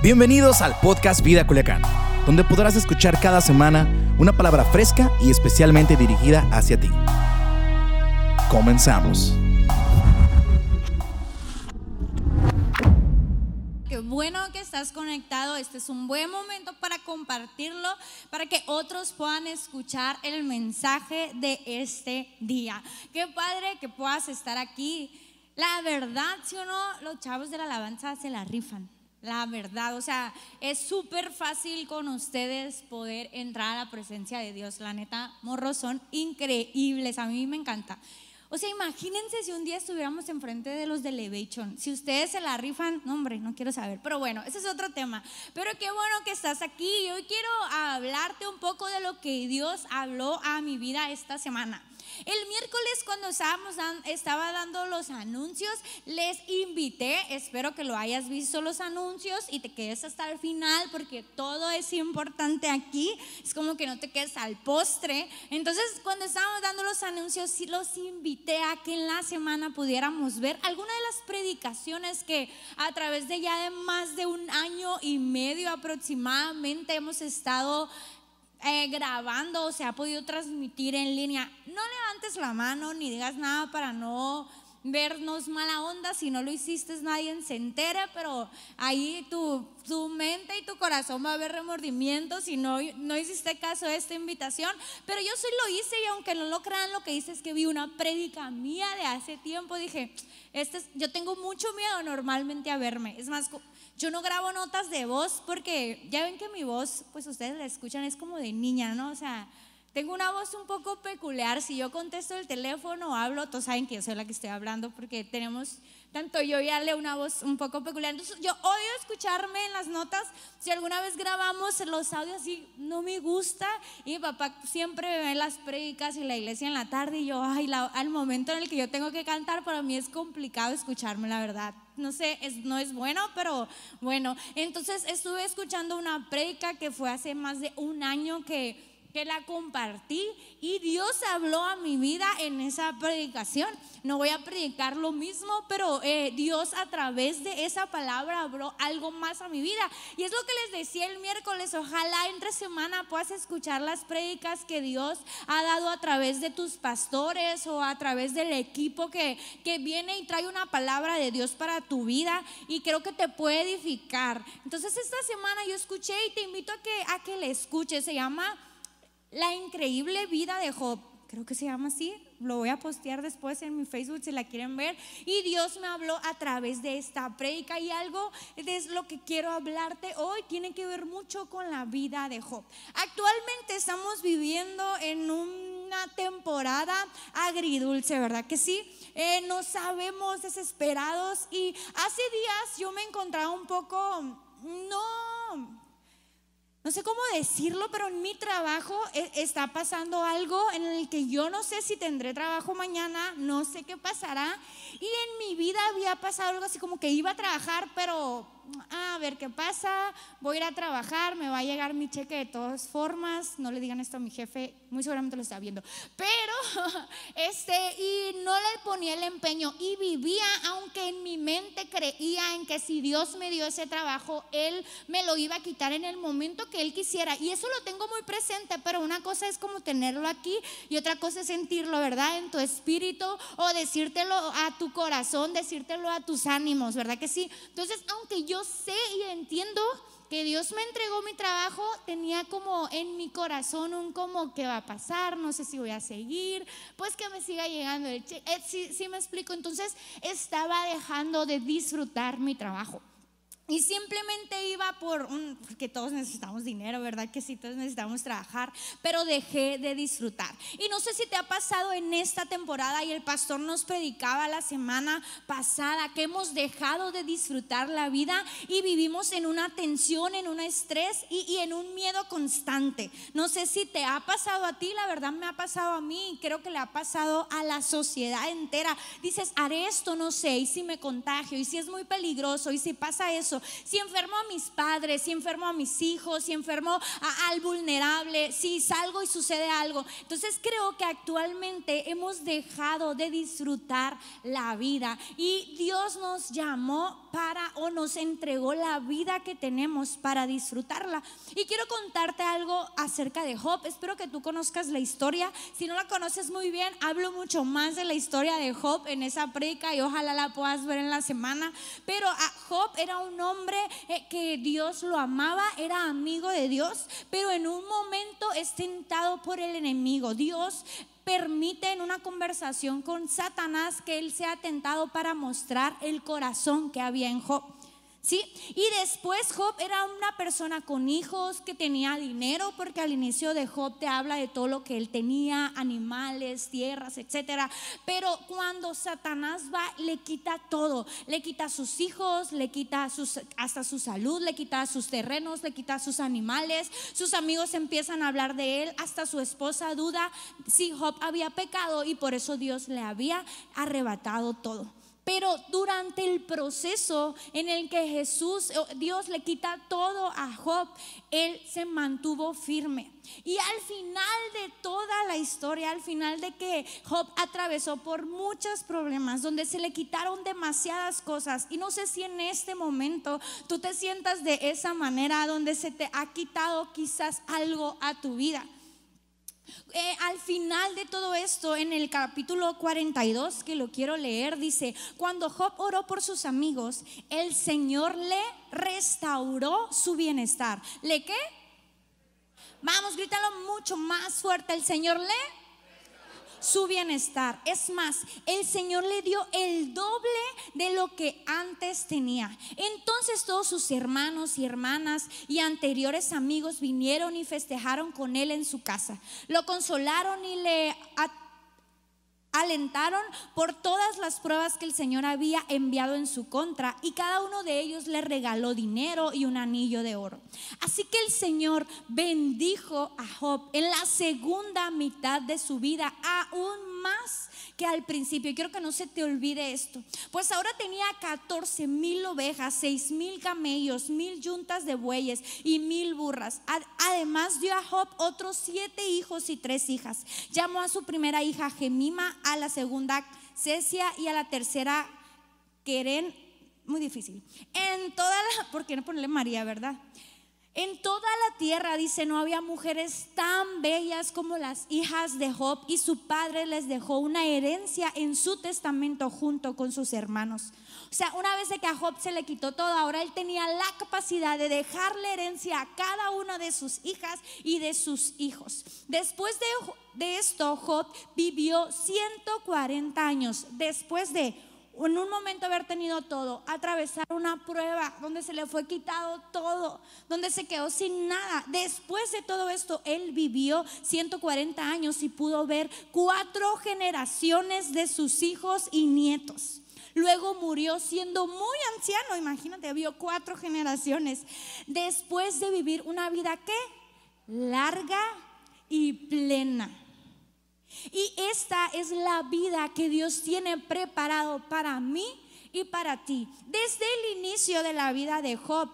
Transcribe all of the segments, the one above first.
Bienvenidos al podcast Vida Culiacán, donde podrás escuchar cada semana una palabra fresca y especialmente dirigida hacia ti. Comenzamos. Qué bueno que estás conectado. Este es un buen momento para compartirlo, para que otros puedan escuchar el mensaje de este día. Qué padre que puedas estar aquí. La verdad, si o no, los chavos de la alabanza se la rifan. La verdad, o sea, es súper fácil con ustedes poder entrar a la presencia de Dios. La neta, morros son increíbles, a mí me encanta. O sea, imagínense si un día estuviéramos enfrente de los de Elevation. Si ustedes se la rifan, no hombre, no quiero saber. Pero bueno, ese es otro tema. Pero qué bueno que estás aquí. Hoy quiero hablarte un poco de lo que Dios habló a mi vida esta semana. El miércoles cuando estábamos estaba dando los anuncios, les invité, espero que lo hayas visto los anuncios y te quedes hasta el final porque todo es importante aquí, es como que no te quedes al postre. Entonces cuando estábamos dando los anuncios, sí los invité a que en la semana pudiéramos ver alguna de las predicaciones que a través de ya de más de un año y medio aproximadamente hemos estado eh, grabando o se ha podido transmitir en línea, no levantes la mano ni digas nada para no vernos mala onda. Si no lo hiciste, nadie se entere, pero ahí tu, tu mente y tu corazón va a haber remordimiento si no, no hiciste caso a esta invitación. Pero yo sí lo hice y aunque no lo crean, lo que hice es que vi una prédica mía de hace tiempo. Dije, este yo tengo mucho miedo normalmente a verme. Es más, yo no grabo notas de voz porque ya ven que mi voz, pues ustedes la escuchan, es como de niña, ¿no? O sea, tengo una voz un poco peculiar. Si yo contesto el teléfono o hablo, todos saben yo soy la que estoy hablando porque tenemos, tanto yo y Ale, una voz un poco peculiar. Entonces, yo odio escucharme en las notas. Si alguna vez grabamos los audios así, no me gusta. Y mi papá siempre ve las predicas y la iglesia en la tarde. Y yo, ay, al momento en el que yo tengo que cantar, para mí es complicado escucharme, la verdad no sé, es, no es bueno, pero bueno. Entonces estuve escuchando una predica que fue hace más de un año que la compartí y Dios habló a mi vida en esa predicación. No voy a predicar lo mismo, pero eh, Dios a través de esa palabra habló algo más a mi vida. Y es lo que les decía el miércoles, ojalá entre semana puedas escuchar las predicas que Dios ha dado a través de tus pastores o a través del equipo que, que viene y trae una palabra de Dios para tu vida y creo que te puede edificar. Entonces esta semana yo escuché y te invito a que, a que le escuches, se llama la increíble vida de Job. Creo que se llama así. Lo voy a postear después en mi Facebook si la quieren ver. Y Dios me habló a través de esta predica y algo es lo que quiero hablarte hoy. Tiene que ver mucho con la vida de Job. Actualmente estamos viviendo en una temporada agridulce, ¿verdad que sí? Eh, no sabemos desesperados y hace días yo me encontraba un poco, no no sé cómo decirlo, pero en mi trabajo e, está pasando algo en el que yo no sé si tendré trabajo mañana, no sé qué pasará. Y en mi vida había pasado algo así como que iba a trabajar, pero Ah, a ver qué pasa, voy a ir a trabajar, me va a llegar mi cheque de todas formas, no le digan esto a mi jefe, muy seguramente lo está viendo, pero este, y no le ponía el empeño y vivía, aunque en mi mente creía en que si Dios me dio ese trabajo, Él me lo iba a quitar en el momento que Él quisiera, y eso lo tengo muy presente, pero una cosa es como tenerlo aquí y otra cosa es sentirlo, ¿verdad? En tu espíritu o decírtelo a tu corazón, decírtelo a tus ánimos, ¿verdad que sí? Entonces, aunque yo sé y entiendo que Dios me entregó mi trabajo, tenía como en mi corazón un como que va a pasar, no sé si voy a seguir, pues que me siga llegando el cheque. Eh, sí me explico, entonces estaba dejando de disfrutar mi trabajo. Y simplemente iba por porque todos necesitamos dinero, ¿verdad? Que sí, todos necesitamos trabajar, pero dejé de disfrutar. Y no sé si te ha pasado en esta temporada y el pastor nos predicaba la semana pasada que hemos dejado de disfrutar la vida y vivimos en una tensión, en un estrés y, y en un miedo constante. No sé si te ha pasado a ti, la verdad me ha pasado a mí y creo que le ha pasado a la sociedad entera. Dices, haré esto, no sé, y si me contagio, y si es muy peligroso, y si pasa eso Si enfermo a mis padres, si enfermo a mis hijos, si enfermo a, al vulnerable, si salgo y sucede algo. Entonces creo que actualmente hemos dejado de disfrutar la vida y Dios nos llamó para o nos entregó la vida que tenemos para disfrutarla. Y quiero contarte algo acerca de Job. Espero que tú conozcas la historia. Si no la conoces muy bien, hablo mucho más de la historia de Job en esa predica y ojalá la puedas ver en la semana. Pero Job era un hombre eh, que Dios lo amaba, era amigo de Dios, pero en un momento es tentado por el enemigo. Dios permite en una conversación con Satanás que él sea tentado para mostrar el corazón que había en Job. ¿Sí? Y después Job era una persona con hijos que tenía dinero, porque al inicio de Job te habla de todo lo que él tenía, animales, tierras, etcétera. Pero cuando Satanás va, le quita todo, le quita sus hijos, le quita hasta su salud, le quita sus terrenos, le quita sus animales. Sus amigos empiezan a hablar de él, hasta su esposa duda si Job había pecado y por eso Dios le había arrebatado todo. Pero durante el proceso en el que Jesús, Dios le quita todo a Job, él se mantuvo firme. Y al final de toda la historia, al final de que Job atravesó por muchos problemas, donde se le quitaron demasiadas cosas, y no sé si en este momento tú te sientas de esa manera, donde se te ha quitado quizás algo a tu vida. Eh, al final de todo esto, en el capítulo 42, que lo quiero leer, dice, cuando Job oró por sus amigos, el Señor le restauró su bienestar. ¿Le qué? Vamos, grítalo mucho más fuerte. El Señor le su bienestar. Es más, el Señor le dio el doble de lo que antes tenía. Entonces todos sus hermanos y hermanas y anteriores amigos vinieron y festejaron con él en su casa. Lo consolaron y le alentaron por todas las pruebas que el Señor había enviado en su contra y cada uno de ellos le regaló dinero y un anillo de oro. Así que el Señor bendijo a Job en la segunda mitad de su vida aún más que al principio. Y quiero que no se te olvide esto. Pues ahora tenía 14 mil ovejas, 6 mil camellos, mil yuntas de bueyes y mil burras. Además dio a Job otros siete hijos y tres hijas. Llamó a su primera hija Gemima, a la segunda Cecia y a la tercera Queren. Muy difícil. En toda la, ¿por qué no ponerle María, verdad? En toda la tierra, dice, no había mujeres tan bellas como las hijas de Job y su padre les dejó una herencia en su testamento junto con sus hermanos. O sea, una vez que a Job se le quitó todo, ahora él tenía la capacidad de dejarle herencia a cada una de sus hijas y de sus hijos. Después de, de esto, Job vivió 140 años. Después de en un momento haber tenido todo, atravesar una prueba donde se le fue quitado todo, donde se quedó sin nada. Después de todo esto, él vivió 140 años y pudo ver cuatro generaciones de sus hijos y nietos. Luego murió siendo muy anciano, imagínate, vio cuatro generaciones. Después de vivir una vida que larga y plena. Y esta es la vida que Dios tiene preparado para mí y para ti. Desde el inicio de la vida de Job,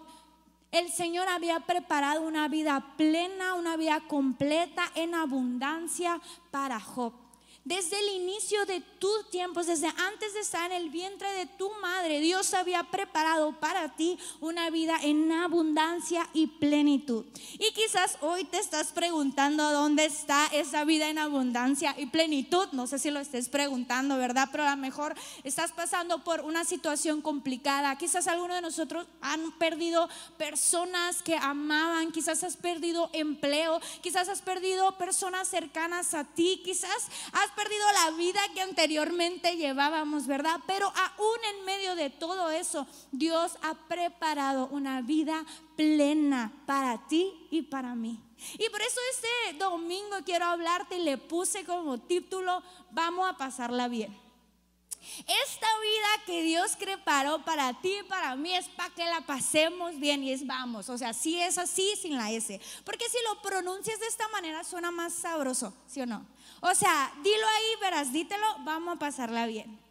el Señor había preparado una vida plena, una vida completa en abundancia para Job. Desde el inicio de tus tiempos, desde antes de estar en el vientre de tu madre, Dios había preparado para ti una vida en abundancia y plenitud. Y quizás hoy te estás preguntando dónde está esa vida en abundancia y plenitud. No sé si lo estés preguntando, ¿verdad? Pero a lo mejor estás pasando por una situación complicada. Quizás algunos de nosotros han perdido personas que amaban, quizás has perdido empleo, quizás has perdido personas cercanas a ti, quizás has perdido la vida que anteriormente llevábamos, ¿verdad? Pero aún en medio de todo eso, Dios ha preparado una vida plena para ti y para mí. Y por eso este domingo quiero hablarte y le puse como título, vamos a pasarla bien. Esta vida que Dios preparó para ti y para mí es para que la pasemos bien y es vamos. O sea, si es así sin la S. Porque si lo pronuncias de esta manera suena más sabroso, ¿sí o no? O sea, dilo ahí, verás, dítelo, vamos a pasarla bien.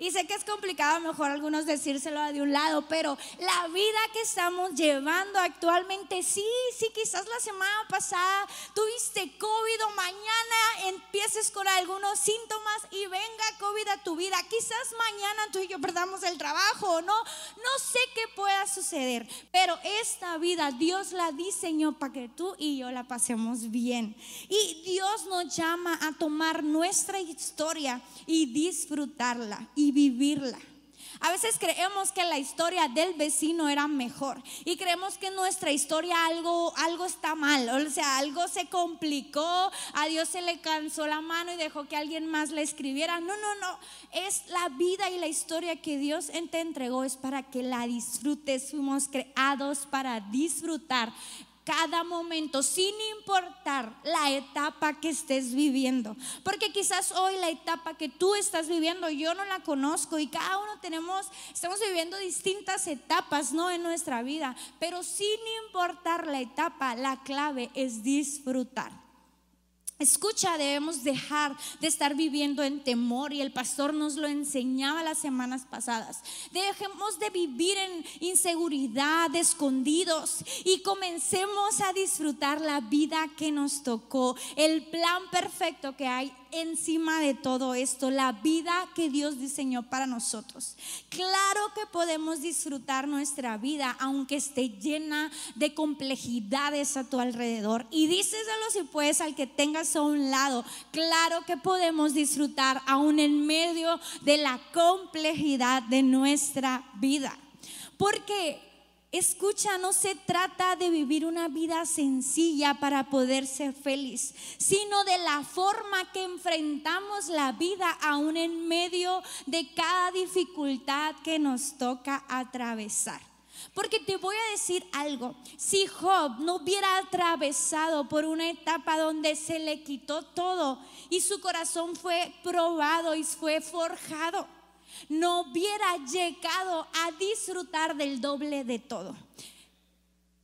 Y sé que es complicado mejor algunos decírselo de un lado, pero la vida que estamos llevando actualmente, sí, sí, quizás la semana pasada tuviste COVID o mañana empieces con algunos síntomas y venga COVID a tu vida. Quizás mañana tú y yo perdamos el trabajo, ¿no? No sé qué pueda suceder, pero esta vida Dios la diseñó para que tú y yo la pasemos bien. Y Dios nos llama a tomar nuestra historia y disfrutarla y vivirla. A veces creemos que la historia del vecino era mejor y creemos que nuestra historia algo, algo está mal, o sea, algo se complicó, a Dios se le cansó la mano y dejó que alguien más la escribiera. No, no, no, es la vida y la historia que Dios te entregó, es para que la disfrutes, fuimos creados para disfrutar cada momento, sin importar la etapa que estés viviendo. Porque quizás hoy la etapa que tú estás viviendo, yo no la conozco y cada uno tenemos, estamos viviendo distintas etapas, ¿no? En nuestra vida. Pero sin importar la etapa, la clave es disfrutar. Escucha, debemos dejar de estar viviendo en temor y el pastor nos lo enseñaba las semanas pasadas. Dejemos de vivir en inseguridad, escondidos y comencemos a disfrutar la vida que nos tocó, el plan perfecto que hay encima de todo esto, la vida que Dios diseñó para nosotros. Claro que podemos disfrutar nuestra vida aunque esté llena de complejidades a tu alrededor. Y díselo si puedes al que tengas a un lado. Claro que podemos disfrutar aún en medio de la complejidad de nuestra vida. Porque Escucha, no se trata de vivir una vida sencilla para poder ser feliz, sino de la forma que enfrentamos la vida aún en medio de cada dificultad que nos toca atravesar. Porque te voy a decir algo, si Job no hubiera atravesado por una etapa donde se le quitó todo y su corazón fue probado y fue forjado, no hubiera llegado a disfrutar del doble de todo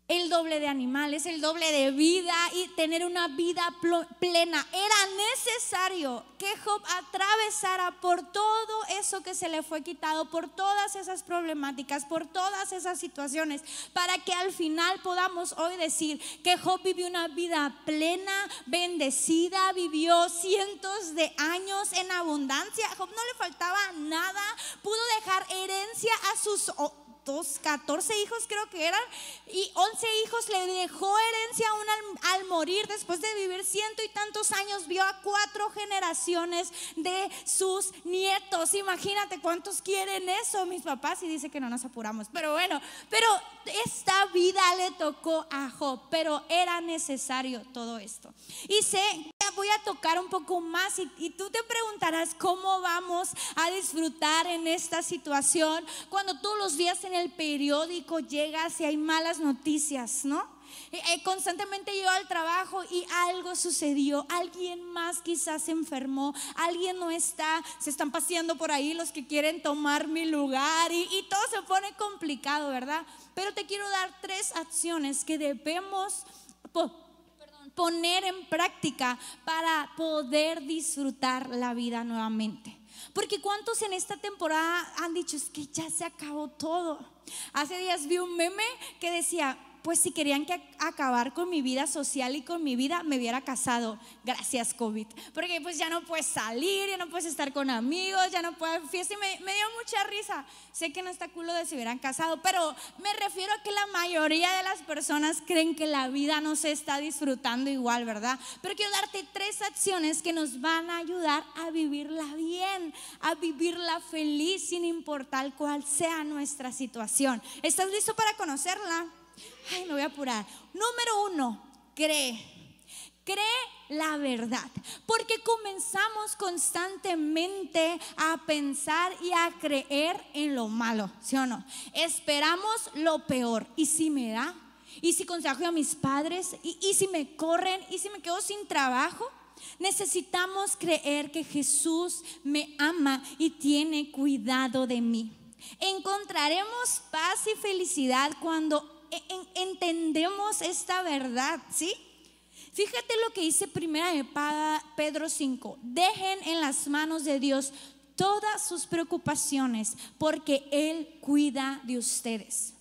el doble de animales, el doble de vida y tener una vida plena. Era necesario que Job atravesara por todo eso que se le fue quitado, por todas esas problemáticas, por todas esas situaciones, para que al final podamos hoy decir que Job vivió una vida plena, bendecida, vivió cientos de años en abundancia. Job no le faltaba nada, pudo dejar herencia a sus 14 hijos creo que eran, y 11 hijos le dejó herencia aún al, morir, después de vivir ciento y tantos años, vio a cuatro generaciones de sus nietos. Imagínate cuántos quieren eso, mis papás, y dice que no nos apuramos. Pero bueno, pero esta vida le tocó a Job, pero era necesario todo esto. Y sé, voy a tocar un poco más y, tú te preguntarás cómo vamos a disfrutar en esta situación cuando todos los días en el periódico llegas y hay malas noticias, ¿no? Eh, eh, constantemente llego al trabajo y algo sucedió, alguien más quizás se enfermó, alguien no está, se están paseando por ahí los que quieren tomar mi lugar y, y todo se pone complicado, ¿verdad? Pero te quiero dar tres acciones que debemos poner en práctica para poder disfrutar la vida nuevamente. Porque cuántos en esta temporada han dicho, es que ya se acabó todo. Hace días vi un meme que decía, pues si querían que acabar con mi vida social y con mi vida, me hubiera casado. Gracias, COVID. Porque pues ya no puedes salir, ya no puedes estar con amigos, ya no puedes fiesta. Y me, me, dio mucha risa. Sé que no está culo de si hubieran casado, pero me refiero a que la mayoría de las personas creen que la vida no se está disfrutando igual, ¿verdad? Pero quiero darte tres acciones que nos van a ayudar a vivirla bien, a vivirla feliz, sin importar cuál sea nuestra situación. ¿Estás listo para conocerla? Ay, me voy a apurar. Número uno, cree. Cree la verdad, porque comenzamos constantemente a pensar y a creer en lo malo, ¿sí o no? Esperamos lo peor. ¿Y si me da? ¿Y si consejo a mis padres? ¿Y, ¿Y si me corren? ¿Y si me quedo sin trabajo? Necesitamos creer que Jesús me ama y tiene cuidado de mí. Encontraremos paz y felicidad cuando entendemos esta verdad, ¿sí? Fíjate lo que dice primera de Pedro 5. Dejen en las manos de Dios todas sus preocupaciones porque Él cuida de ustedes.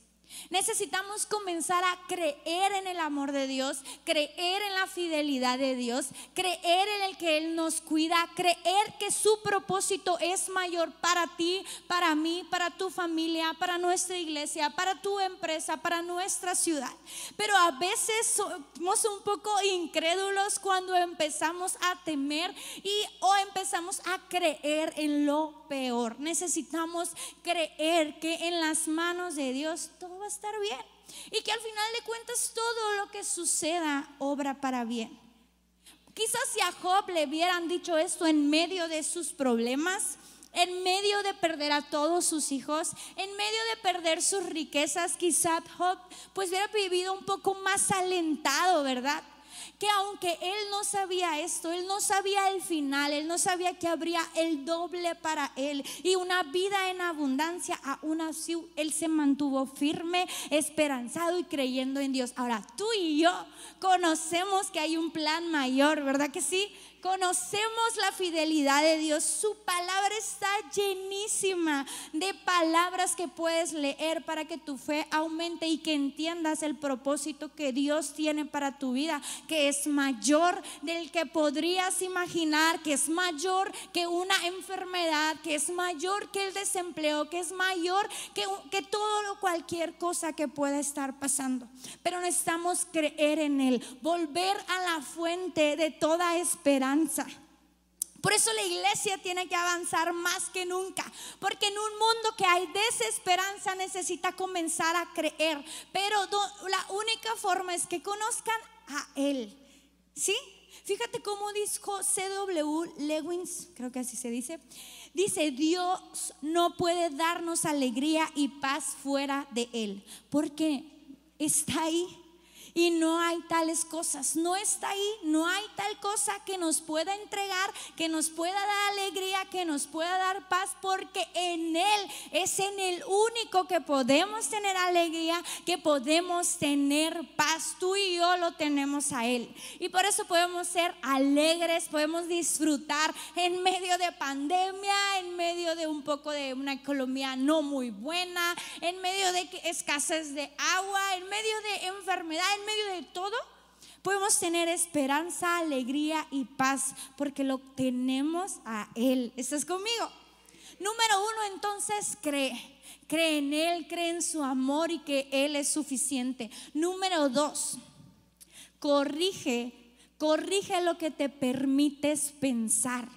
Necesitamos comenzar a creer en el amor de Dios, creer en la fidelidad de Dios, creer en el que Él nos cuida, creer que su propósito es mayor para ti, para mí, para tu familia, para nuestra iglesia, para tu empresa, para nuestra ciudad. Pero a veces somos un poco incrédulos cuando empezamos a temer y o empezamos a creer en lo peor. Necesitamos creer que en las manos de Dios todo va a estar bien y que al final de cuentas todo lo que suceda obra para bien. Quizás si a Job le hubieran dicho esto en medio de sus problemas, en medio de perder a todos sus hijos, en medio de perder sus riquezas, quizás Job pues hubiera vivido un poco más alentado, ¿verdad? Que aunque él no sabía esto, él no sabía el final, él no sabía que habría el doble para él y una vida en abundancia, aún así él se mantuvo firme, esperanzado y creyendo en Dios. Ahora, tú y yo conocemos que hay un plan mayor, ¿verdad que sí? Conocemos la fidelidad de Dios. Su palabra está llenísima de palabras que puedes leer para que tu fe aumente y que entiendas el propósito que Dios tiene para tu vida, que es mayor del que podrías imaginar, que es mayor que una enfermedad, que es mayor que el desempleo, que es mayor que, que todo cualquier cosa que pueda estar pasando. Pero necesitamos creer en Él, volver a la fuente de toda esperanza por eso la iglesia tiene que avanzar más que nunca, porque en un mundo que hay desesperanza necesita comenzar a creer, pero la única forma es que conozcan a Él. ¿Sí? Fíjate cómo dijo C.W. Lewins, creo que así se dice. Dice, Dios no puede darnos alegría y paz fuera de Él, porque está ahí y no hay tales cosas. No está ahí, no hay tal cosa que nos pueda entregar, que nos pueda dar alegría, que nos pueda dar paz, porque en Él es en el único que podemos tener alegría, que podemos tener paz. Tú y yo lo tenemos a Él. Y por eso podemos ser alegres, podemos disfrutar en medio de pandemia, en medio de un poco de una economía no muy buena, en medio de escasez de agua, en medio de enfermedad, medio de todo, podemos tener esperanza, alegría y paz porque lo tenemos a Él. ¿Estás conmigo? Número uno, entonces cree. Cree en Él, cree en su amor y que Él es suficiente. Número dos, corrige, corrige lo que te permites pensar.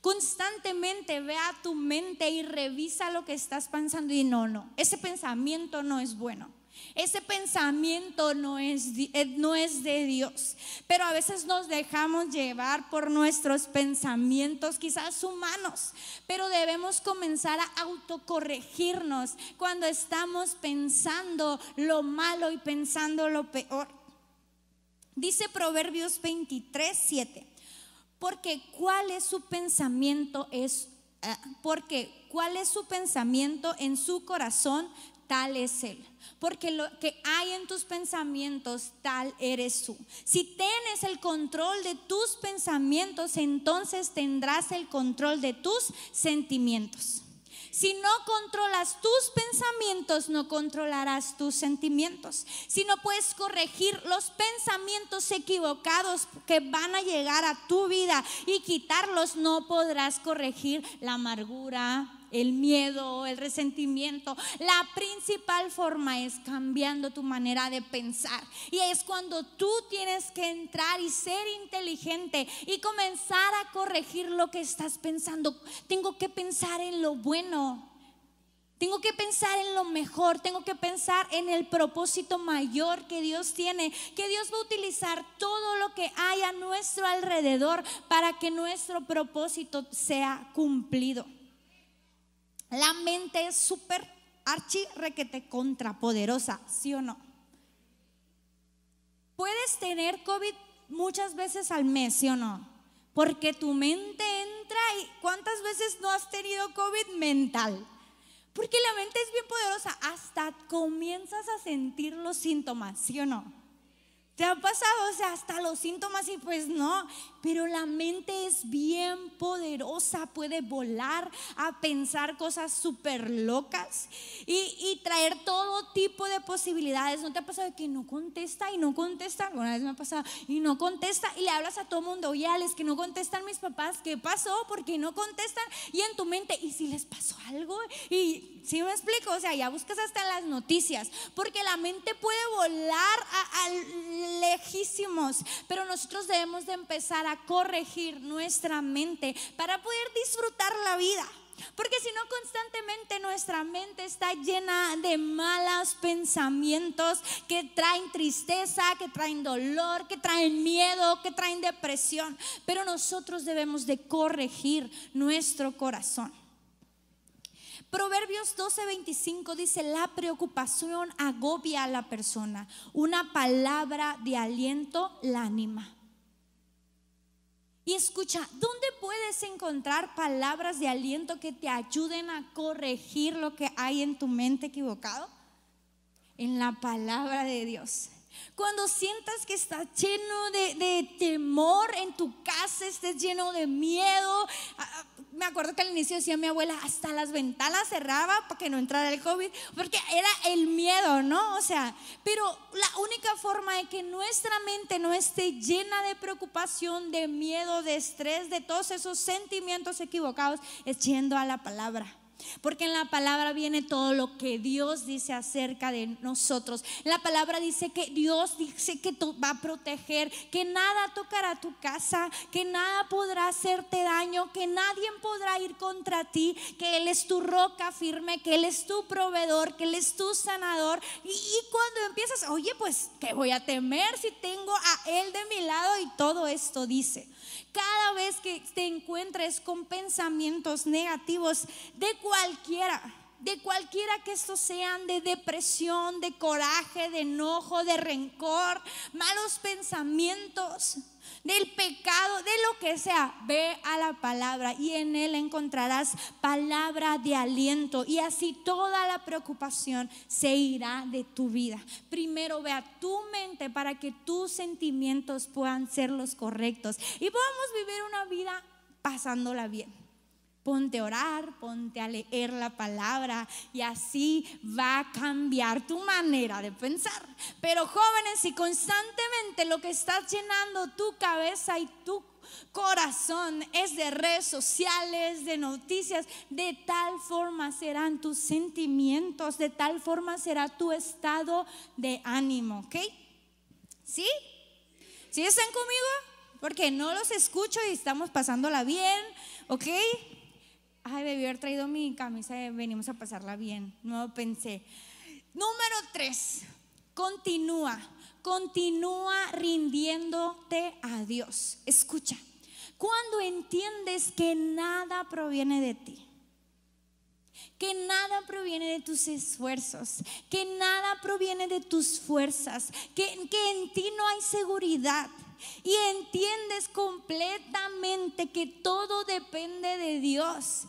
Constantemente ve a tu mente y revisa lo que estás pensando y no, no, ese pensamiento no es bueno. Ese pensamiento no es, eh, no es de Dios, pero a veces nos dejamos llevar por nuestros pensamientos, quizás humanos, pero debemos comenzar a autocorregirnos cuando estamos pensando lo malo y pensando lo peor. Dice Proverbios 23, 7, porque cuál es su pensamiento es, eh, porque cuál es su pensamiento en su corazón, tal es Él. Porque lo que hay en tus pensamientos, tal eres tú. Si tienes el control de tus pensamientos, entonces tendrás el control de tus sentimientos. Si no controlas tus pensamientos, no controlarás tus sentimientos. Si no puedes corregir los pensamientos equivocados que van a llegar a tu vida y quitarlos, no podrás corregir la amargura, el miedo, el resentimiento. La principal forma es cambiando tu manera de pensar. Y es cuando tú tienes que entrar y ser inteligente y comenzar a corregir lo que estás pensando. Tengo que pensar en lo bueno. Tengo que pensar en lo mejor, tengo que pensar en el propósito mayor que Dios tiene, que Dios va a utilizar todo lo que hay a nuestro alrededor para que nuestro propósito sea cumplido. La mente es súper archi requete contrapoderosa, ¿sí o no? Puedes tener COVID muchas veces al mes, ¿sí o no? Porque tu mente entra y ¿cuántas veces no has tenido COVID mental? Porque la mente es bien poderosa, hasta comienzas a sentir los síntomas, ¿sí o no? ¿Te ha pasado? O sea, hasta los síntomas y pues no. Pero la mente es bien poderosa, puede volar a pensar cosas súper locas y, traer todo tipo de posibilidades. ¿No te ha pasado que no contesta y no contesta? Alguna vez me ha pasado y no contesta y le hablas a todo mundo, oye, Alex, que no contestan mis papás, ¿qué pasó? Porque no contestan y en tu mente, ¿y si les pasó algo? Y si me explico, o sea, ya buscas hasta las noticias, porque la mente puede volar a, a lejísimos, pero nosotros debemos de empezar a corregir nuestra mente para poder disfrutar la vida. Porque si no constantemente nuestra mente está llena de malos pensamientos que traen tristeza, que traen dolor, que traen miedo, que traen depresión. Pero nosotros debemos de corregir nuestro corazón. Proverbios 12:25 dice, la preocupación agobia a la persona, una palabra de aliento la anima. Y escucha, ¿dónde puedes encontrar palabras de aliento que te ayuden a corregir lo que hay en tu mente equivocado? En la palabra de Dios. Cuando sientas que estás lleno de, de, temor en tu casa, estés lleno de miedo, me acuerdo que al inicio decía mi abuela, hasta las ventanas cerraba para que no entrara el COVID, porque era el miedo, ¿no? O sea, pero la única forma de que nuestra mente no esté llena de preocupación, de miedo, de estrés, de todos esos sentimientos equivocados, es yendo a la palabra. Porque en la palabra viene todo lo que Dios dice acerca de nosotros. La palabra dice que Dios dice que va a proteger, que nada tocará tu casa, que nada podrá hacerte daño, que nadie podrá ir contra ti, que Él es tu roca firme, que Él es tu proveedor, que Él es tu sanador. Y, y cuando empiezas, oye, pues, ¿qué voy a temer si tengo a Él de mi lado? Y todo esto dice. Cada vez que te encuentres con pensamientos negativos de cualquiera, de cualquiera que estos sean de depresión, de coraje, de enojo, de rencor, malos pensamientos, del pecado, de lo que sea, ve a la palabra y en él encontrarás palabra de aliento y así toda la preocupación se irá de tu vida. Primero ve a tu mente para que tus sentimientos puedan ser los correctos y podamos vivir una vida pasándola bien. Ponte a orar, ponte a leer la palabra y así va a cambiar tu manera de pensar. Pero jóvenes, si constantemente lo que está llenando tu cabeza y tu corazón es de redes sociales, de noticias, de tal forma serán tus sentimientos, de tal forma será tu estado de ánimo, ¿ok? ¿Sí? ¿Sí están conmigo? Porque no los escucho y estamos pasándola bien, ¿ok? Ay, debí haber traído mi camisa, venimos a pasarla bien. No pensé. Número tres, continúa, continúa rindiéndote a Dios. Escucha, cuando entiendes que nada proviene de ti, que nada proviene de tus esfuerzos, que nada proviene de tus fuerzas, que, que en ti no hay seguridad y entiendes completamente que todo depende de Dios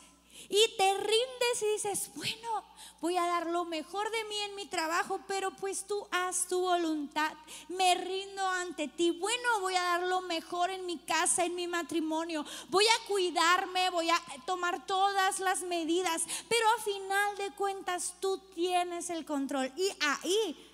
y te rindes y dices, bueno, voy a dar lo mejor de mí en mi trabajo, pero pues tú haz tu voluntad, me rindo ante ti. Bueno, voy a dar lo mejor en mi casa, en mi matrimonio, voy a cuidarme, voy a tomar todas las medidas, pero a final de cuentas tú tienes el control. Y ahí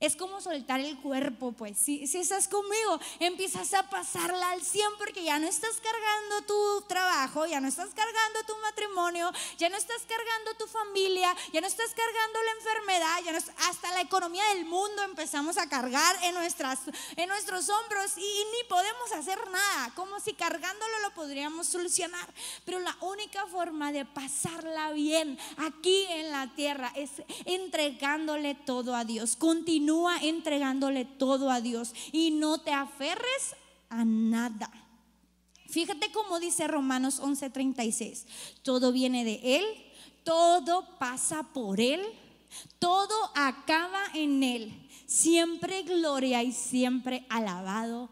es como soltar el cuerpo, pues. Si, si estás conmigo, empiezas a pasarla al 100 porque ya no estás cargando tu trabajo, ya no estás cargando tu matrimonio, ya no estás cargando tu familia, ya no estás cargando la enfermedad, ya no hasta la economía del mundo empezamos a cargar en, nuestras, en nuestros hombros y, y ni podemos hacer nada, como si cargándolo lo podríamos solucionar. Pero la única forma de pasarla bien aquí en la tierra es entregándole todo a Dios. Continúa entregándole todo a Dios y no te aferres a nada. Fíjate cómo dice Romanos 11:36. Todo viene de Él, todo pasa por Él, todo acaba en Él. Siempre gloria y siempre alabado.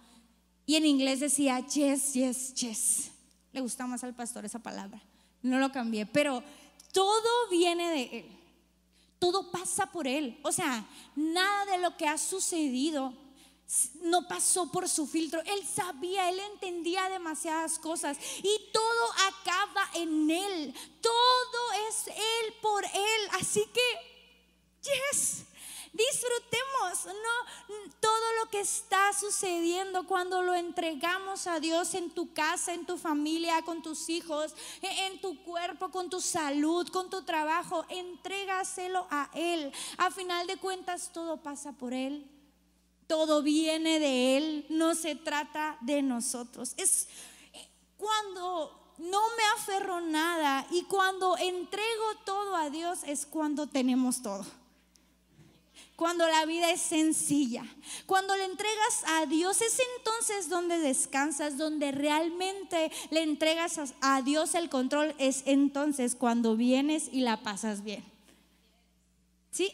Y en inglés decía, yes, yes, yes. Le gusta más al pastor esa palabra. No lo cambié, pero todo viene de Él todo pasa por Él. O sea, nada de lo que ha sucedido no pasó por su filtro. Él sabía, él entendía demasiadas cosas. Y todo acaba en él. Todo que está sucediendo cuando lo entregamos a Dios en tu casa, en tu familia, con tus hijos, e, en tu cuerpo, con tu salud, con tu trabajo, entrégaselo a Él. A final de cuentas todo pasa por Él. Todo viene de Él, no se trata de nosotros. Es cuando no me aferro nada y cuando entrego todo a Dios es cuando tenemos todo cuando la vida es sencilla. Cuando le entregas a Dios es entonces donde descansas, donde realmente le entregas a Dios el control, es entonces cuando vienes y la pasas bien. ¿Sí?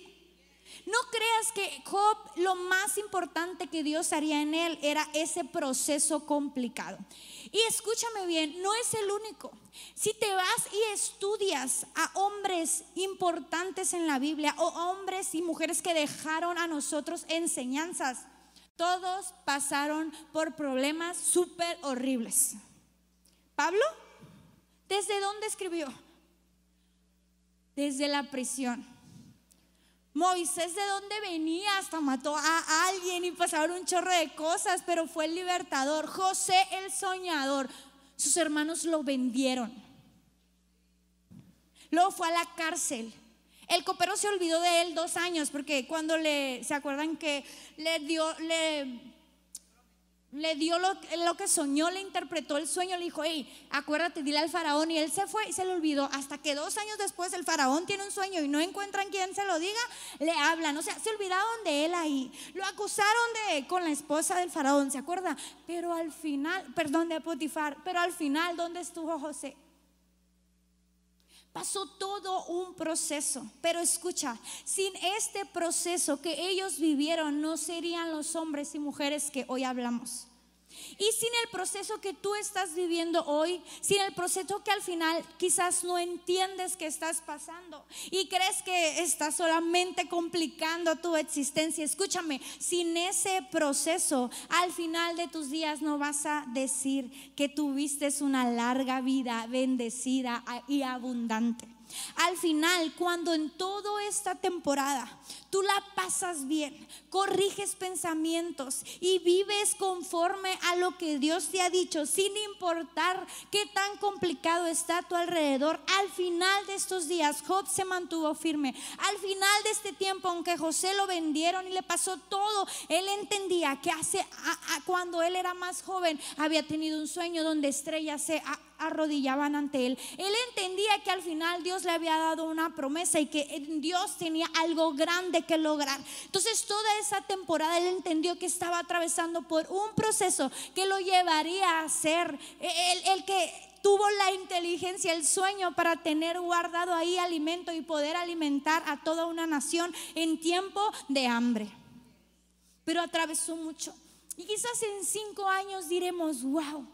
No creas que Job lo más importante que Dios haría en él era ese proceso complicado. Y escúchame bien, no es el único. Si te vas y estudias a hombres importantes en la Biblia o hombres y mujeres que dejaron a nosotros enseñanzas, todos pasaron por problemas súper horribles. Pablo, ¿desde dónde escribió? Desde la prisión. Moisés de dónde venía, hasta mató a alguien y pasaron un chorro de cosas, pero fue el libertador. José el soñador, sus hermanos lo vendieron. Luego fue a la cárcel. El copero se olvidó de él dos años porque cuando le, ¿se acuerdan que le dio, le le dio lo, que soñó, le interpretó el sueño, le dijo, hey, acuérdate, dile al faraón. Y él se fue y se le olvidó. Hasta que dos años después el faraón tiene un sueño y no encuentran quien se lo diga, le hablan. O sea, se olvidaron de él ahí. Lo acusaron de con la esposa del faraón, ¿se acuerda? Pero al final, perdón, de Potifar, pero al final, ¿dónde estuvo José? Pasó todo un proceso, pero escucha, sin este proceso que ellos vivieron no serían los hombres y mujeres que hoy hablamos. Y sin el proceso que tú estás viviendo hoy, sin el proceso que al final quizás no entiendes que estás pasando y crees que estás solamente complicando tu existencia, escúchame, sin ese proceso, al final de tus días no vas a decir que tuviste una larga vida bendecida y abundante. Al final, cuando en toda esta temporada tú la pasas bien, corriges pensamientos y vives conforme a lo que Dios te ha dicho, sin importar qué tan complicado está tu alrededor, al final de estos días Job se mantuvo firme. Al final de este tiempo, aunque José lo vendieron y le pasó todo, él entendía que hace cuando él era más joven había tenido un sueño donde estrellas se arrodillaban ante él. Él entendía que al final Dios le había dado una promesa y que Dios tenía algo que lograr. Entonces toda esa temporada él entendió que estaba atravesando por un proceso que lo llevaría a ser el, el que tuvo la inteligencia, el sueño para tener guardado ahí alimento y poder alimentar a toda una nación en tiempo de hambre. Pero atravesó mucho. Y quizás en cinco años diremos, wow,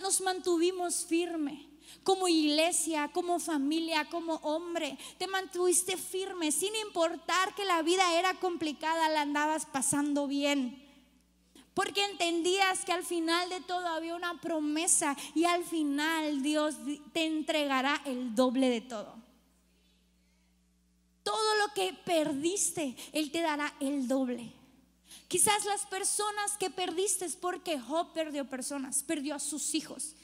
nos mantuvimos firme. Como iglesia, como familia, como hombre, te mantuviste firme sin importar que la vida era complicada, la andabas pasando bien. Porque entendías que al final de todo había una promesa y al final Dios te entregará el doble de todo. Todo lo que perdiste, Él te dará el doble. Quizás las personas que perdiste es porque Job perdió personas, perdió a sus hijos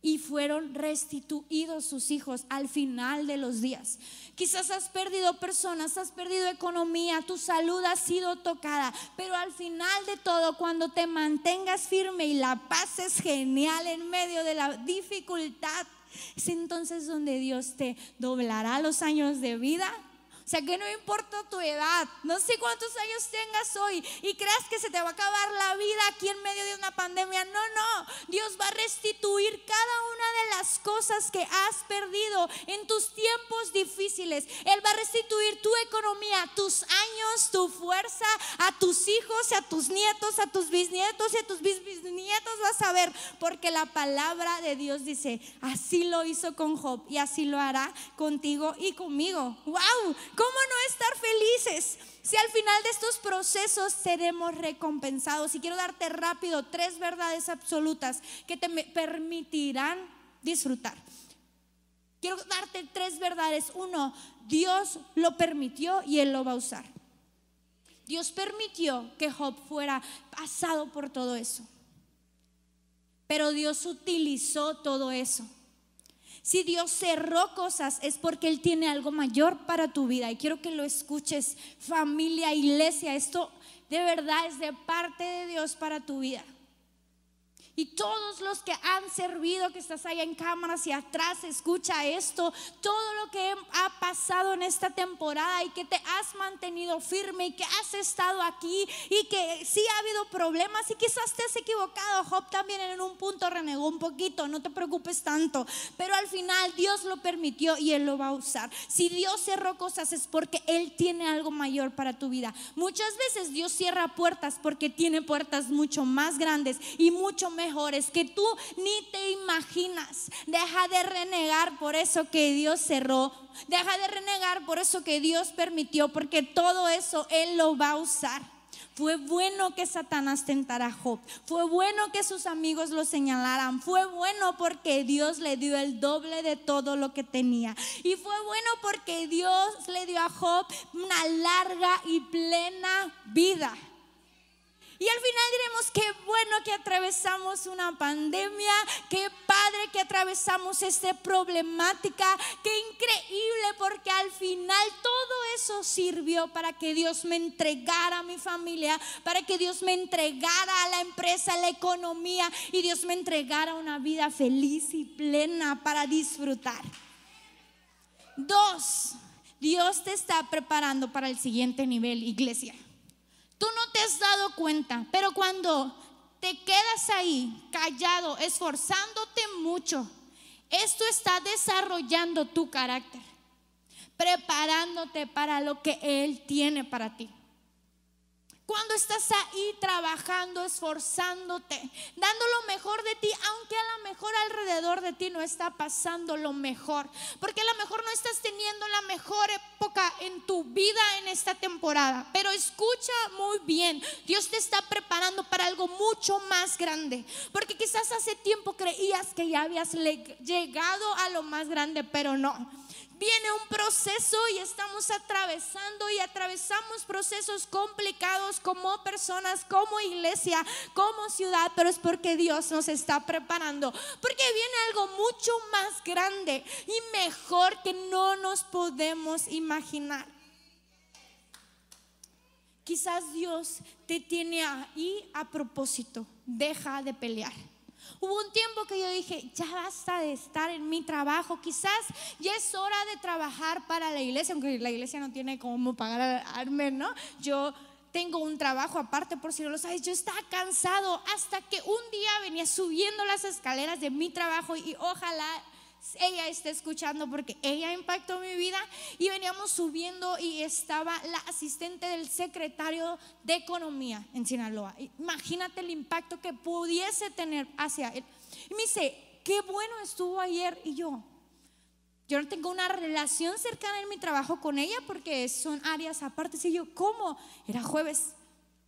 y fueron restituidos sus hijos al final de los días. Quizás has perdido personas, has perdido economía, tu salud ha sido tocada, pero al final de todo, cuando te mantengas firme y la paz es genial en medio de la dificultad, es entonces donde Dios te doblará los años de vida o sea, que no importa tu edad, no sé cuántos años tengas hoy y creas que se te va a acabar la vida aquí en medio de una pandemia. No, no. Dios va a restituir cada una de las cosas que has perdido en tus tiempos difíciles. Él va a restituir tu economía, tus años, tu fuerza, a tus hijos, a tus nietos, a tus bisnietos y a tus bisnietos vas a ver, porque la palabra de Dios dice, así lo hizo con Job y así lo hará contigo y conmigo. ¡Wow! ¿Cómo no estar felices? Si al final de estos procesos seremos recompensados. Y quiero darte rápido tres verdades absolutas que te permitirán disfrutar. Quiero darte tres verdades. Uno, Dios lo permitió y Él lo va a usar. Dios permitió que Job fuera pasado por todo eso. Pero Dios utilizó todo eso. Si Dios cerró cosas es porque Él tiene algo mayor para tu vida. Y quiero que lo escuches, familia, iglesia. Esto de verdad es de parte de Dios para tu vida. Y todos los que han servido, que estás allá en cámaras y atrás, escucha esto, todo lo que ha pasado en esta temporada y que te has mantenido firme y que has estado aquí y que sí ha habido problemas y quizás te has equivocado. Job también en un punto renegó un poquito, no te preocupes tanto, pero al final Dios lo permitió y Él lo va a usar. Si Dios cerró cosas es porque Él tiene algo mayor para tu vida. Muchas veces Dios cierra puertas porque tiene puertas mucho más grandes y mucho mejor que tú ni te imaginas. Deja de renegar por eso que Dios cerró. Deja de renegar por eso que Dios permitió, porque todo eso Él lo va a usar. Fue bueno que Satanás tentara a Job. Fue bueno que sus amigos lo señalaran. Fue bueno porque Dios le dio el doble de todo lo que tenía. Y fue bueno porque Dios le dio a Job una larga y plena vida. Y al final diremos, qué bueno que atravesamos una pandemia, qué padre que atravesamos esta problemática, qué increíble porque al final todo eso sirvió para que Dios me entregara a mi familia, para que Dios me entregara a la empresa, a la economía y Dios me entregara una vida feliz y plena para disfrutar. Dos, Dios te está preparando para el siguiente nivel, iglesia. Tú no te has dado cuenta, pero cuando te quedas ahí callado, esforzándote mucho, esto está desarrollando tu carácter, preparándote para lo que Él tiene para ti. Cuando estás ahí trabajando, esforzándote, dando lo mejor de ti, aunque a lo mejor alrededor de ti no está pasando lo mejor, porque a lo mejor no estás teniendo la mejor época en tu vida en esta temporada. Pero escucha muy bien, Dios te está preparando para algo mucho más grande, porque quizás hace tiempo creías que ya habías llegado a lo más grande, pero no viene un proceso y estamos atravesando y atravesamos procesos complicados como personas, como iglesia, como ciudad, pero es porque Dios nos está preparando, porque viene algo mucho más grande y mejor que no nos podemos imaginar. Quizás Dios te tiene ahí a propósito, deja de pelear. Hubo un tiempo que yo dije, ya basta de estar en mi trabajo, quizás ya es hora de trabajar para la iglesia, aunque la iglesia no tiene cómo pagar al Armen, ¿no? Yo tengo un trabajo aparte, por si no lo sabes, yo estaba cansado hasta que un día venía subiendo las escaleras de mi trabajo y ojalá ella está escuchando porque ella impactó mi vida y veníamos subiendo y estaba la asistente del secretario de Economía en Sinaloa. Imagínate el impacto que pudiese tener hacia él. Y me dice, qué bueno estuvo ayer y yo. Yo no tengo una relación cercana en mi trabajo con ella porque son áreas aparte. Y yo, ¿cómo? Era jueves.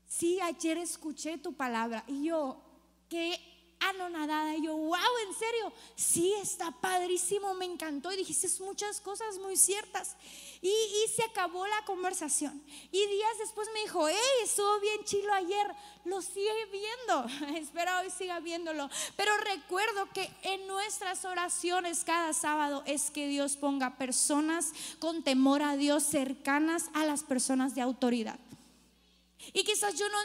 Sí, ayer escuché tu palabra. Y yo, qué anonadada. Y yo, wow, en serio, sí, está padrísimo, me encantó. Y dijiste muchas cosas muy ciertas. Y, y, se acabó la conversación. Y días después me dijo, hey, estuvo bien chilo ayer, lo sigue viendo. Espero hoy siga viéndolo. Pero recuerdo que en nuestras oraciones cada sábado es que Dios ponga personas con temor a Dios cercanas a las personas de autoridad. Y quizás yo no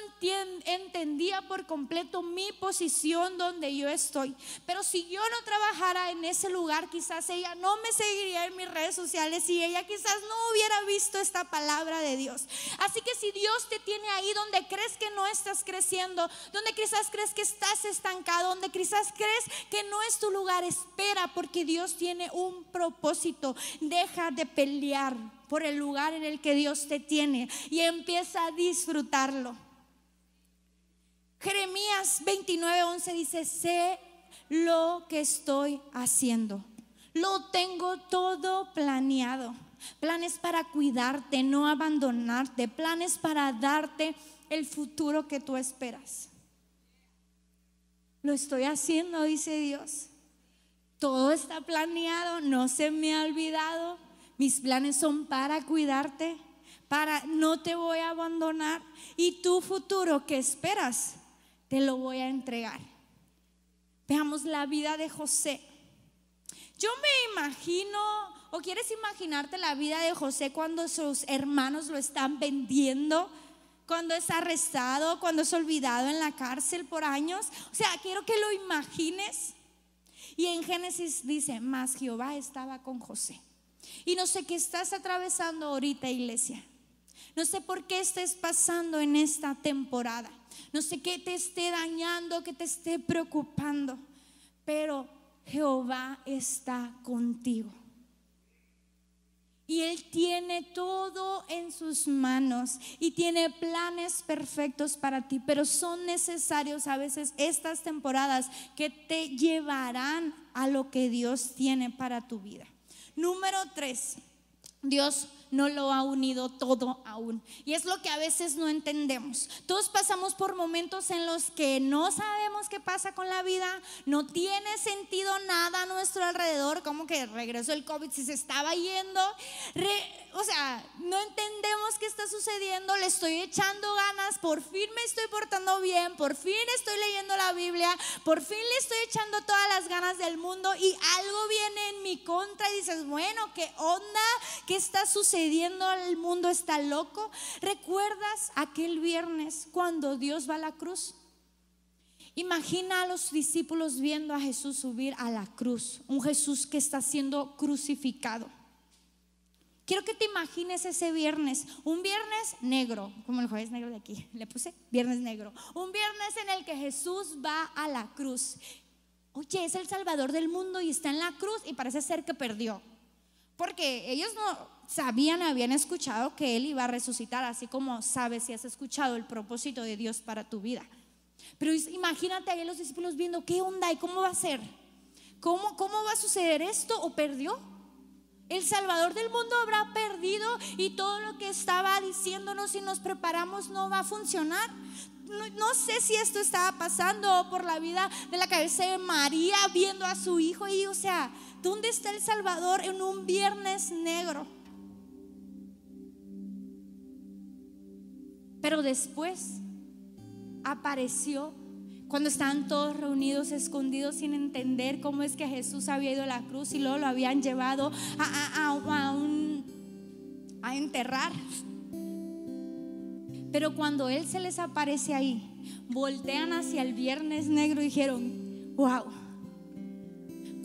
entendía por completo mi posición donde yo estoy. Pero si yo no trabajara en ese lugar, quizás ella no me seguiría en mis redes sociales y ella quizás no hubiera visto esta palabra de Dios. Así que si Dios te tiene ahí donde crees que no estás creciendo, donde quizás crees que estás estancado, donde quizás crees que no es tu lugar, espera porque Dios tiene un propósito. Deja de pelear por el lugar en el que Dios te tiene y empieza a disfrutarlo. Jeremías 29:11 dice, sé lo que estoy haciendo. Lo tengo todo planeado. planes para cuidarte, no abandonarte, planes para darte el futuro que tú esperas. Lo estoy haciendo, dice Dios. Todo está planeado, no se me ha olvidado. Mis planes son para cuidarte, para no te voy a abandonar y tu futuro que esperas te lo voy a entregar. Veamos la vida de José. Yo me imagino, o quieres imaginarte la vida de José cuando sus hermanos lo están vendiendo, cuando es arrestado, cuando es olvidado en la cárcel por años. O sea, quiero que lo imagines. Y en Génesis dice, más Jehová estaba con José. Y no sé qué estás atravesando ahorita, iglesia. No sé por qué estés pasando en esta temporada. No sé qué te esté dañando, qué te esté preocupando. Pero Jehová está contigo. Y Él tiene todo en sus manos y tiene planes perfectos para ti, pero son necesarios a veces estas temporadas que te llevarán a lo que Dios tiene para tu vida. Número tres, Dios no lo ha unido todo aún. Y es lo que a veces no entendemos. Todos pasamos por momentos en los que no sabemos qué pasa con la vida, no tiene sentido nada a nuestro alrededor, como que regresó el COVID si se estaba yendo. o sea, no entendemos qué está sucediendo, le estoy echando ganas, por fin me estoy portando bien, por fin estoy leyendo la Biblia, por fin le estoy echando todas las ganas del mundo y algo viene en mi contra y dices, bueno, ¿qué onda? ¿Qué está sucediendo? El mundo está loco. ¿Recuerdas aquel viernes cuando Dios va a la cruz? Imagina a los discípulos viendo a Jesús subir a la cruz, un Jesús que está siendo crucificado. Quiero que te imagines ese viernes, un viernes negro, como el jueves negro de aquí, le puse viernes negro, un viernes en el que Jesús va a la cruz. Oye, es el Salvador del mundo y está en la cruz y parece ser que perdió. Porque ellos no sabían, habían escuchado que Él iba a resucitar, así como sabes si has escuchado el propósito de Dios para tu vida. Pero imagínate ahí los discípulos viendo qué onda y cómo va a ser. ¿Cómo, ¿Cómo va a suceder esto o perdió? El Salvador del mundo habrá perdido y todo lo que estaba diciéndonos si nos preparamos no va a funcionar. No, sé si esto estaba pasando por la vida de la cabeza de María viendo a su hijo y o sea, ¿Dónde está el Salvador en un viernes negro? Pero después apareció cuando estaban todos reunidos, escondidos, sin entender cómo es que Jesús había ido a la cruz y luego lo habían llevado a, a enterrar. Pero cuando Él se les aparece ahí, voltean hacia el viernes negro y dijeron, wow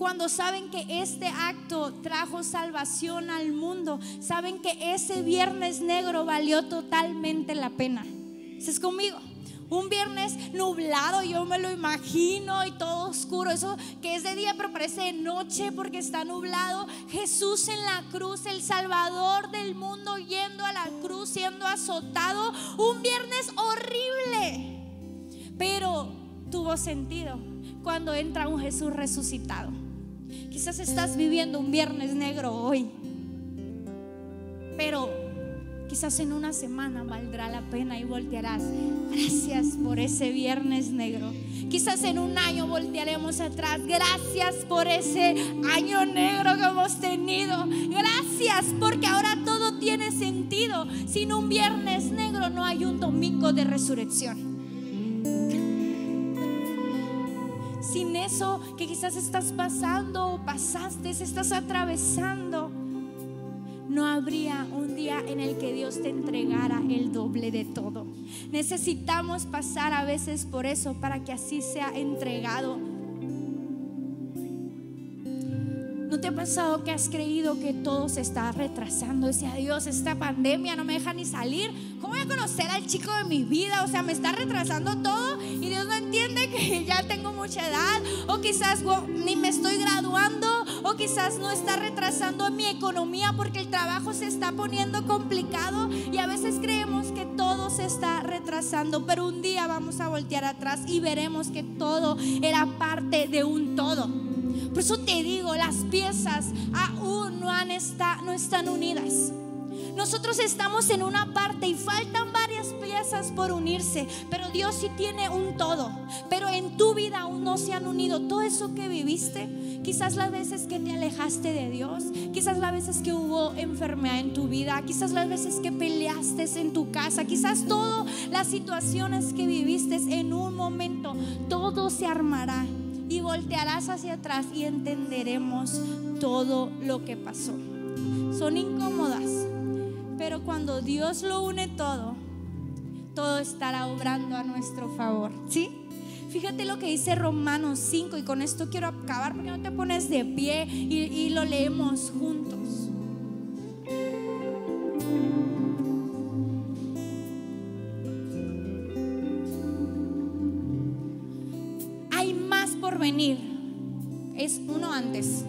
cuando saben que este acto trajo salvación al mundo, saben que ese viernes negro valió totalmente la pena. ¿Estás conmigo? Un viernes nublado, yo me lo imagino y todo oscuro. Eso que es de día, pero parece de noche porque está nublado. Jesús en la cruz, el Salvador del mundo, yendo a la cruz, siendo azotado. Un viernes horrible. Pero tuvo sentido cuando entra un Jesús resucitado. Quizás estás viviendo un viernes negro hoy, pero quizás en una semana valdrá la pena y voltearás. Gracias por ese viernes negro. Quizás en un año voltearemos atrás. Gracias por ese año negro que hemos tenido. Gracias porque ahora todo tiene sentido. Sin un viernes negro no hay un domingo de resurrección. sin eso que quizás estás pasando o pasaste, estás atravesando, no habría un día en el que Dios te entregara el doble de todo. Necesitamos pasar a veces por eso para que así sea entregado ¿No te ha pasado que has creído que todo se está retrasando? Decía Dios, esta pandemia no me deja ni salir. ¿Cómo voy a conocer al chico de mi vida? O sea, me está retrasando todo y Dios no entiende que ya tengo mucha edad o quizás ni me estoy graduando quizás no está retrasando mi economía porque el trabajo se está poniendo complicado y a veces creemos que todo se está retrasando, pero un día vamos a voltear atrás y veremos que todo era parte de un todo. Por eso te digo, las piezas aún no, han está, no están unidas. Nosotros estamos en una parte y faltan varias por unirse, pero Dios sí tiene un todo. Pero en tu vida aún no se han unido. Todo eso que viviste, quizás las veces que te alejaste de Dios, quizás las veces que hubo enfermedad en tu vida, quizás las veces que peleaste en tu casa, quizás todas las situaciones que viviste en un momento, todo se armará y voltearás hacia atrás y entenderemos todo lo que pasó. Son incómodas, pero cuando Dios lo une todo, todo estará obrando a nuestro favor. ¿Sí? Fíjate lo que dice Romanos 5 y con esto quiero acabar porque no te pones de pie y, y lo leemos juntos. Hay más por venir. Es uno antes.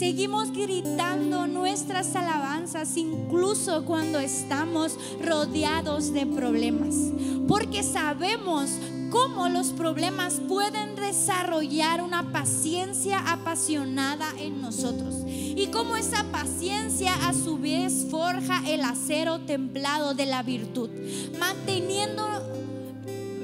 Seguimos gritando nuestras alabanzas incluso cuando estamos rodeados de problemas, porque sabemos cómo los problemas pueden desarrollar una paciencia apasionada en nosotros y cómo esa paciencia a su vez forja el acero templado de la virtud, manteniendo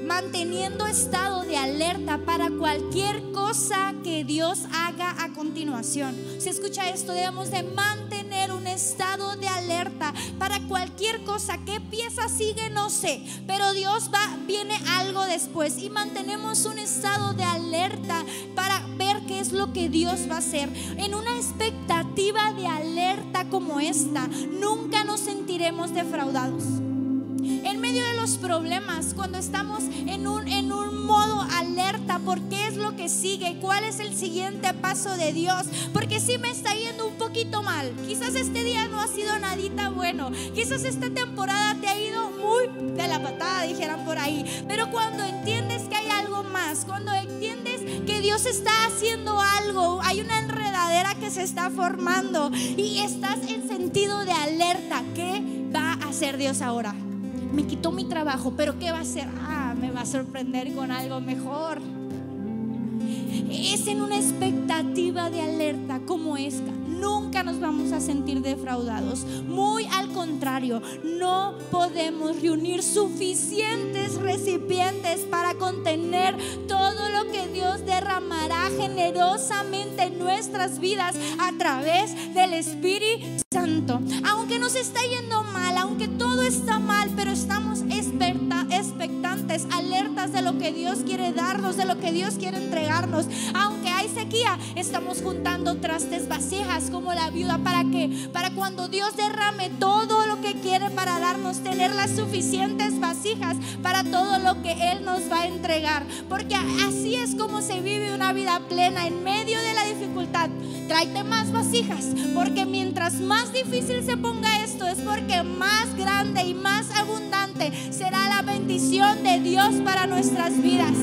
manteniendo estado de alerta para cualquier cosa que Dios haga a continuación. Si escucha esto, debemos de mantener un estado de alerta para cualquier cosa. ¿Qué pieza sigue? No sé, pero Dios va, viene algo después y mantenemos un estado de alerta para ver qué es lo que Dios va a hacer. En una expectativa de alerta como esta, nunca nos sentiremos defraudados problemas, cuando estamos en un, en un modo alerta por qué es lo que sigue, cuál es el siguiente paso de Dios, porque si me está yendo un poquito mal, quizás este día no ha sido nadita bueno, quizás esta temporada te ha ido muy de la patada, dijeran por ahí, pero cuando entiendes que hay algo más, cuando entiendes que Dios está haciendo algo, hay una enredadera que se está formando y estás en sentido de alerta, ¿qué va a hacer Dios ahora? Me quitó mi trabajo, pero ¿qué va a hacer? Ah, me va a sorprender con algo mejor. Es en una expectativa de alerta como esta. Nunca nos vamos a sentir defraudados. Muy al contrario, no podemos reunir suficientes recipientes para contener todo lo que Dios derramará generosamente en nuestras vidas a través del Espíritu Santo. Aunque nos está yendo mal, aunque todo está mal, pero estamos expectantes, alertas de lo que Dios quiere darnos, de lo que Dios quiere entregarnos. Aunque hay sequía, estamos juntando trastes vasijas como la viuda para que para cuando Dios derrame todo lo que quiere para darnos tener las suficientes vasijas para todo lo que él nos va a entregar, porque así es como se vive una vida plena en medio de la dificultad. Tráete más vasijas, porque mientras más difícil se ponga es porque más grande y más abundante será la bendición de Dios para nuestras vidas.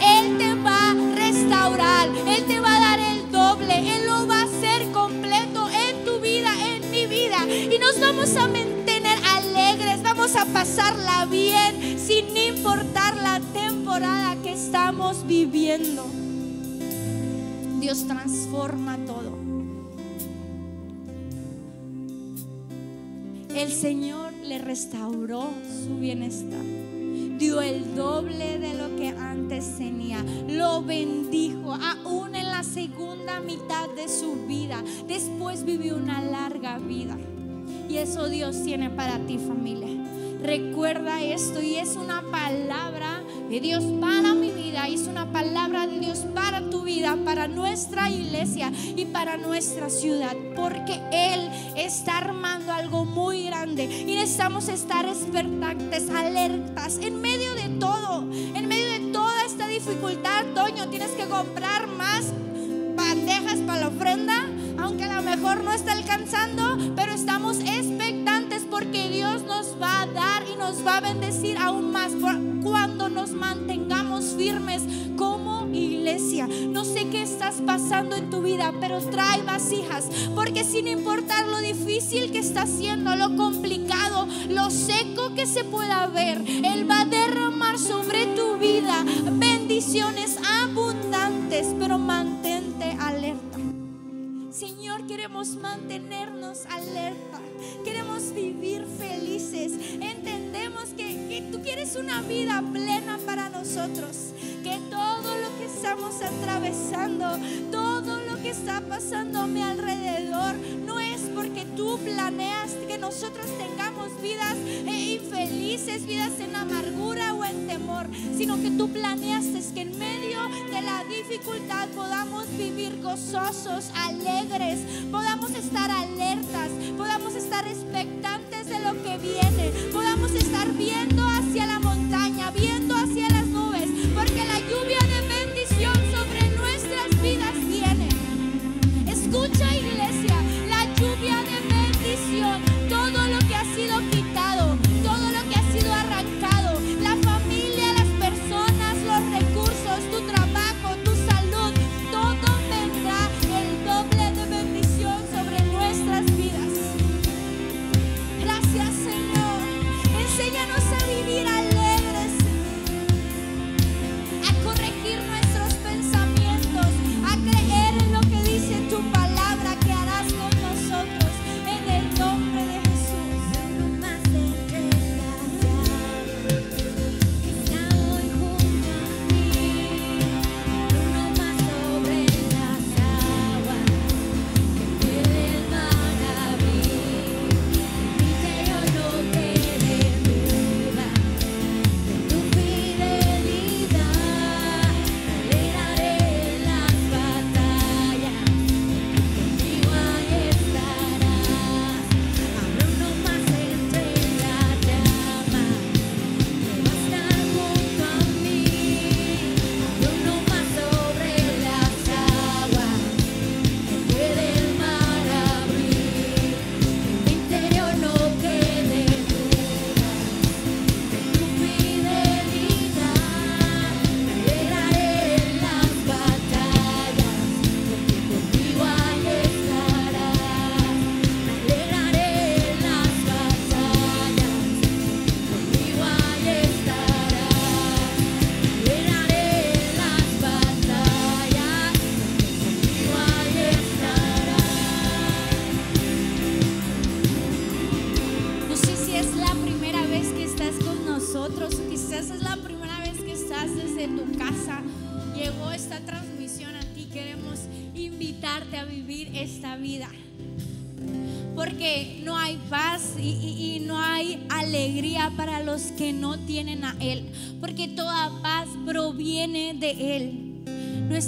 Él te va a restaurar, Él te va a dar el doble, Él lo va a hacer completo en tu vida, en mi vida. Y nos vamos a mantener alegres, vamos a pasarla bien, sin importar la temporada que estamos viviendo. Dios transforma todo. El Señor le restauró su bienestar. Dio el doble de lo que antes tenía. Lo bendijo aún en la segunda mitad de su vida. Después vivió una larga vida. Y eso Dios tiene para ti familia. Recuerda esto y es una palabra de Dios para mi vida, es una palabra de Dios para tu vida, para nuestra iglesia y para nuestra ciudad, porque Él está armando algo muy grande. Y necesitamos estar expectantes, alertas, en medio de todo, en medio de toda esta dificultad, Toño, tienes que comprar más bandejas para la ofrenda, aunque a lo mejor no está alcanzando, pero estamos expectantes porque Dios nos va a dar y nos va a bendecir aún más cuando nos mantengamos firmes como iglesia. No sé qué estás pasando en tu vida, pero trae vasijas, porque sin importar lo difícil que está siendo, lo complicado, lo seco que se pueda ver, Él va a derramar sobre tu vida bendiciones abundantes, pero mantente alerta. Señor, queremos mantenernos alerta. Queremos vivir felices. Entendemos que, tú quieres una vida plena para nosotros. Que todo lo que estamos atravesando, todo lo que está pasando a mi alrededor, no es porque tú planeas que nosotros tengamos vidas eh, infelices, vidas en amargura o en temor, sino que tú planeaste que en medio de la dificultad podamos vivir gozosos, alegres, podamos estar alertas, podamos estar expectantes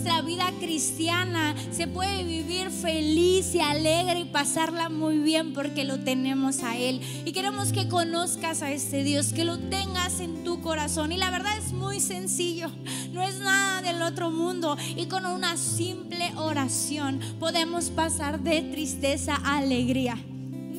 Nuestra vida cristiana se puede vivir feliz y alegre y pasarla muy bien porque lo tenemos a Él. Y queremos que conozcas a este Dios, que lo tengas en tu corazón. Y la verdad es muy sencillo, no es nada del otro mundo. Y con una simple oración podemos pasar de tristeza a alegría.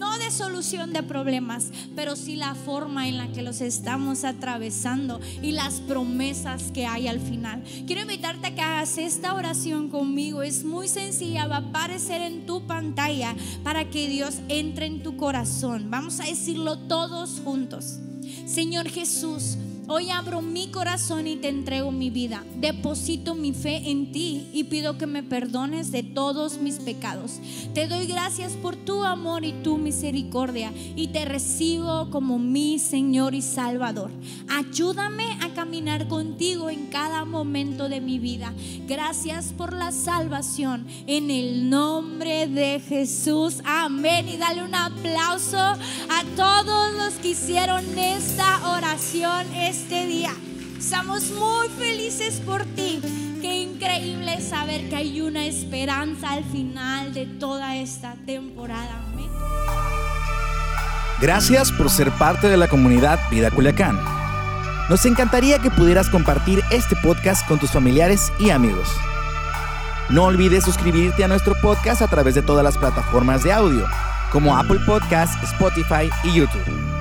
No de solución de problemas, pero sí la forma en la que los estamos atravesando y las promesas que hay al final. Quiero invitarte a que hagas esta oración conmigo. Es muy sencilla, va a aparecer en tu pantalla para que Dios entre en tu corazón. Vamos a decirlo todos juntos. Señor Jesús, hoy abro mi corazón y te entrego mi vida. Deposito mi fe en ti y pido que me perdones de todos mis pecados. Te doy gracias por tu amor y tu misericordia y te recibo como mi Señor y Salvador. Ayúdame a caminar contigo en cada momento de mi vida. Gracias por la salvación en el nombre de Jesús. Amén. Y dale un aplauso a todos los que hicieron esta oración este día. Estamos muy felices por ti. Qué increíble saber que hay una esperanza al final de toda esta temporada. Gracias por ser parte de la comunidad Vida Culiacán. Nos encantaría que pudieras compartir este podcast con tus familiares y amigos. No olvides suscribirte a nuestro podcast a través de todas las plataformas de audio, como Apple Podcasts, Spotify y YouTube.